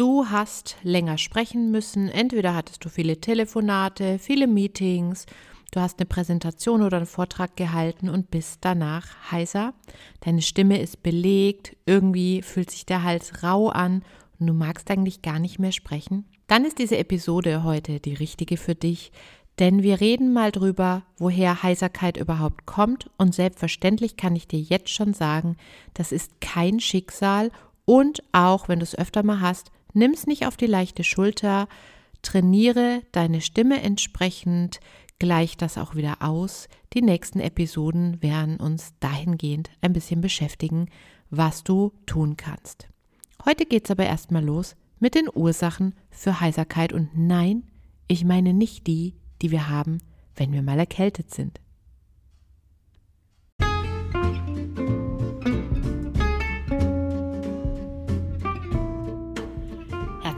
Du hast länger sprechen müssen. Entweder hattest du viele Telefonate, viele Meetings, du hast eine Präsentation oder einen Vortrag gehalten und bist danach heiser. Deine Stimme ist belegt, irgendwie fühlt sich der Hals rau an und du magst eigentlich gar nicht mehr sprechen. Dann ist diese Episode heute die richtige für dich, denn wir reden mal drüber, woher Heiserkeit überhaupt kommt und selbstverständlich kann ich dir jetzt schon sagen, das ist kein Schicksal und auch wenn du es öfter mal hast, nimm es nicht auf die leichte Schulter, trainiere deine Stimme entsprechend, gleich das auch wieder aus. Die nächsten Episoden werden uns dahingehend ein bisschen beschäftigen, was du tun kannst. Heute geht es aber erstmal los mit den Ursachen für Heiserkeit und nein, ich meine nicht die, die wir haben, wenn wir mal erkältet sind.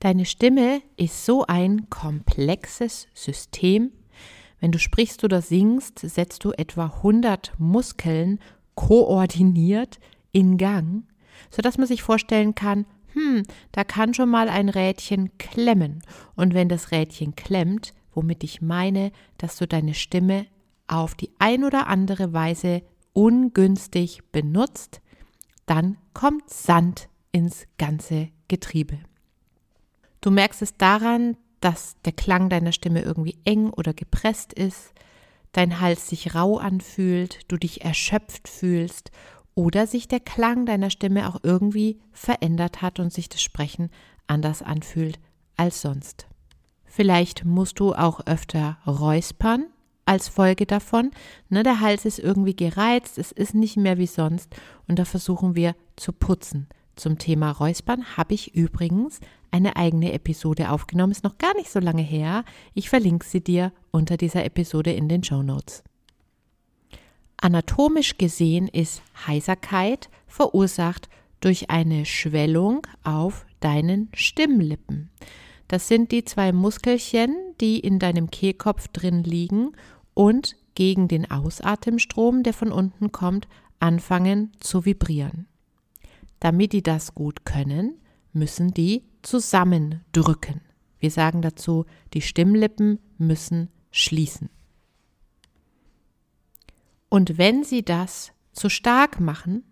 Deine Stimme ist so ein komplexes System. Wenn du sprichst oder singst, setzt du etwa 100 Muskeln koordiniert in Gang, sodass man sich vorstellen kann, hm, da kann schon mal ein Rädchen klemmen. Und wenn das Rädchen klemmt, womit ich meine, dass du deine Stimme auf die ein oder andere Weise ungünstig benutzt, dann kommt Sand ins ganze Getriebe. Du merkst es daran, dass der Klang deiner Stimme irgendwie eng oder gepresst ist, dein Hals sich rau anfühlt, du dich erschöpft fühlst oder sich der Klang deiner Stimme auch irgendwie verändert hat und sich das Sprechen anders anfühlt als sonst. Vielleicht musst du auch öfter räuspern als Folge davon. Ne, der Hals ist irgendwie gereizt, es ist nicht mehr wie sonst und da versuchen wir zu putzen. Zum Thema Räuspern habe ich übrigens eine eigene Episode aufgenommen, ist noch gar nicht so lange her. Ich verlinke sie dir unter dieser Episode in den Show Notes. Anatomisch gesehen ist Heiserkeit verursacht durch eine Schwellung auf deinen Stimmlippen. Das sind die zwei Muskelchen, die in deinem Kehlkopf drin liegen und gegen den Ausatemstrom, der von unten kommt, anfangen zu vibrieren. Damit die das gut können, müssen die zusammendrücken. Wir sagen dazu, die Stimmlippen müssen schließen. Und wenn sie das zu stark machen,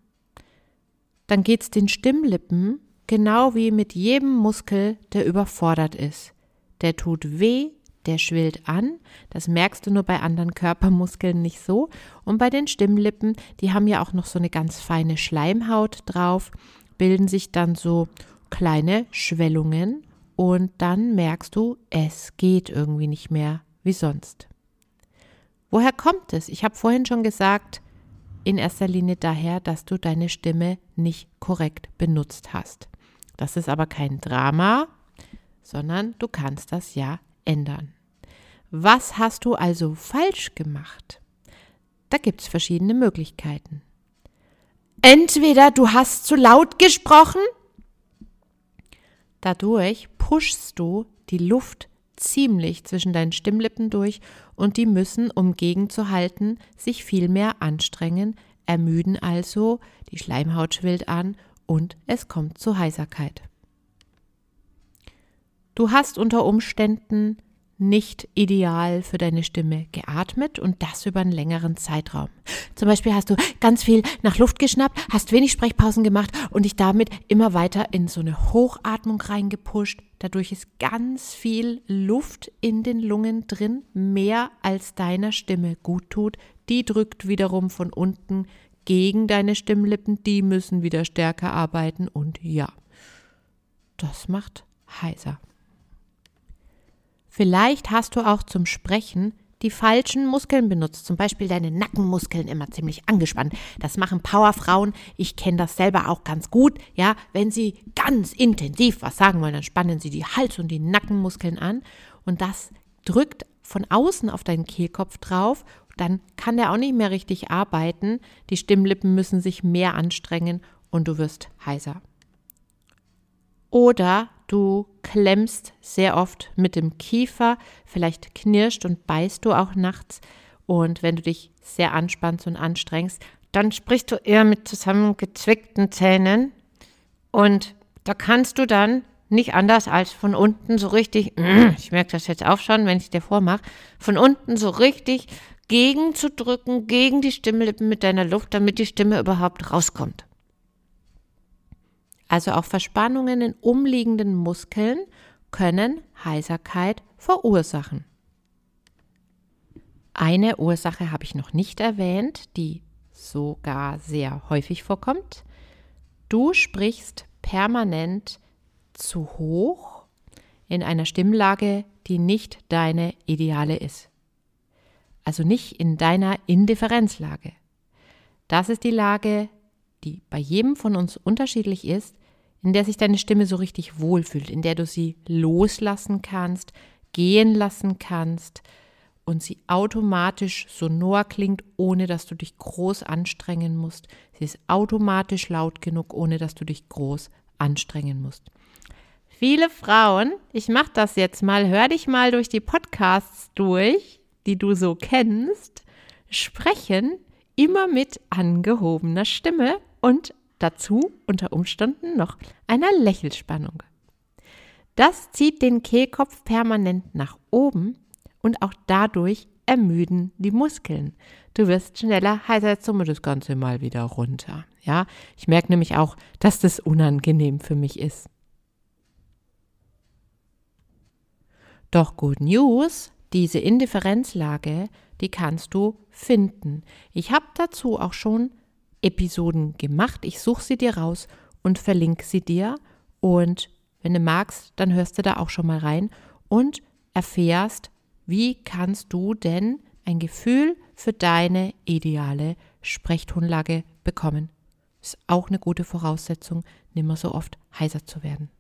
dann geht es den Stimmlippen genau wie mit jedem Muskel, der überfordert ist. Der tut weh, der schwillt an. Das merkst du nur bei anderen Körpermuskeln nicht so. Und bei den Stimmlippen, die haben ja auch noch so eine ganz feine Schleimhaut drauf, bilden sich dann so kleine Schwellungen und dann merkst du, es geht irgendwie nicht mehr wie sonst. Woher kommt es? Ich habe vorhin schon gesagt, in erster Linie daher, dass du deine Stimme nicht korrekt benutzt hast. Das ist aber kein Drama, sondern du kannst das ja ändern. Was hast du also falsch gemacht? Da gibt es verschiedene Möglichkeiten. Entweder du hast zu laut gesprochen, dadurch pushst du die Luft ziemlich zwischen deinen Stimmlippen durch und die müssen, um gegenzuhalten, sich viel mehr anstrengen, ermüden also, die Schleimhaut schwillt an und es kommt zu Heiserkeit. Du hast unter Umständen nicht ideal für deine Stimme geatmet und das über einen längeren Zeitraum. Zum Beispiel hast du ganz viel nach Luft geschnappt, hast wenig Sprechpausen gemacht und dich damit immer weiter in so eine Hochatmung reingepusht. Dadurch ist ganz viel Luft in den Lungen drin, mehr als deiner Stimme gut tut. Die drückt wiederum von unten gegen deine Stimmlippen, die müssen wieder stärker arbeiten und ja, das macht heiser. Vielleicht hast du auch zum Sprechen die falschen Muskeln benutzt, zum Beispiel deine Nackenmuskeln immer ziemlich angespannt. Das machen Powerfrauen. Ich kenne das selber auch ganz gut. Ja, wenn sie ganz intensiv was sagen wollen, dann spannen sie die Hals- und die Nackenmuskeln an und das drückt von außen auf deinen Kehlkopf drauf. Dann kann der auch nicht mehr richtig arbeiten. Die Stimmlippen müssen sich mehr anstrengen und du wirst heiser. Oder du klemmst sehr oft mit dem Kiefer, vielleicht knirscht und beißt du auch nachts. Und wenn du dich sehr anspannst und anstrengst, dann sprichst du eher mit zusammengezwickten Zähnen. Und da kannst du dann nicht anders als von unten so richtig, ich merke das jetzt auch schon, wenn ich dir vormache, von unten so richtig gegenzudrücken, gegen die Stimmlippen mit deiner Luft, damit die Stimme überhaupt rauskommt also auch Verspannungen in umliegenden Muskeln, können Heiserkeit verursachen. Eine Ursache habe ich noch nicht erwähnt, die sogar sehr häufig vorkommt. Du sprichst permanent zu hoch in einer Stimmlage, die nicht deine ideale ist. Also nicht in deiner Indifferenzlage. Das ist die Lage, die bei jedem von uns unterschiedlich ist, in der sich deine Stimme so richtig wohlfühlt, in der du sie loslassen kannst, gehen lassen kannst und sie automatisch sonor klingt, ohne dass du dich groß anstrengen musst. Sie ist automatisch laut genug, ohne dass du dich groß anstrengen musst. Viele Frauen, ich mache das jetzt mal, hör dich mal durch die Podcasts durch, die du so kennst, sprechen immer mit angehobener Stimme und dazu unter Umständen noch einer Lächelspannung. Das zieht den Kehlkopf permanent nach oben und auch dadurch ermüden die Muskeln. Du wirst schneller, jetzt wir das Ganze mal wieder runter. Ja, ich merke nämlich auch, dass das unangenehm für mich ist. Doch Good News, diese Indifferenzlage, die kannst du finden. Ich habe dazu auch schon Episoden gemacht. Ich suche sie dir raus und verlinke sie dir. Und wenn du magst, dann hörst du da auch schon mal rein und erfährst, wie kannst du denn ein Gefühl für deine ideale Sprechtonlage bekommen. Ist auch eine gute Voraussetzung, nimmer so oft heiser zu werden.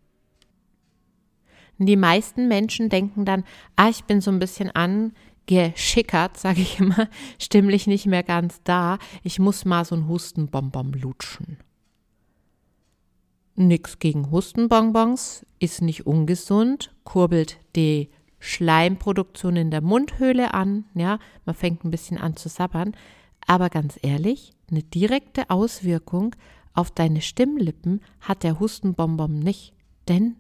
Die meisten Menschen denken dann, ah, ich bin so ein bisschen an, geschickert, sage ich immer, stimmlich nicht mehr ganz da. Ich muss mal so ein Hustenbonbon lutschen. Nix gegen Hustenbonbons, ist nicht ungesund, kurbelt die Schleimproduktion in der Mundhöhle an, ja, man fängt ein bisschen an zu sabbern, aber ganz ehrlich, eine direkte Auswirkung auf deine Stimmlippen hat der Hustenbonbon nicht, denn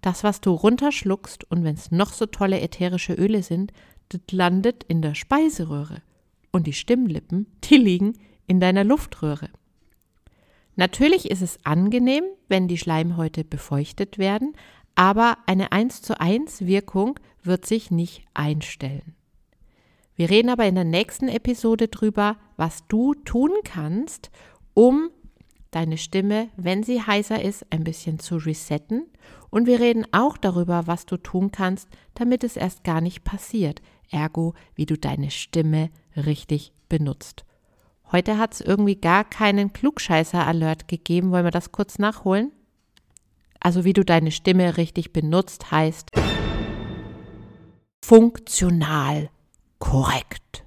das, was du runterschluckst und wenn es noch so tolle ätherische Öle sind, das landet in der Speiseröhre und die Stimmlippen, die liegen in deiner Luftröhre. Natürlich ist es angenehm, wenn die Schleimhäute befeuchtet werden, aber eine 1 zu 1 Wirkung wird sich nicht einstellen. Wir reden aber in der nächsten Episode drüber, was du tun kannst, um deine Stimme, wenn sie heißer ist, ein bisschen zu resetten. Und wir reden auch darüber, was du tun kannst, damit es erst gar nicht passiert ergo wie du deine Stimme richtig benutzt. Heute hat es irgendwie gar keinen Klugscheißer-Alert gegeben. Wollen wir das kurz nachholen? Also wie du deine Stimme richtig benutzt, heißt funktional korrekt.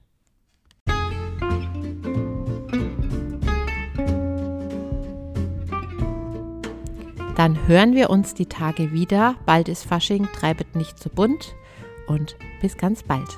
Dann hören wir uns die Tage wieder. Bald ist Fasching, treibet nicht zu bunt und bis ganz bald.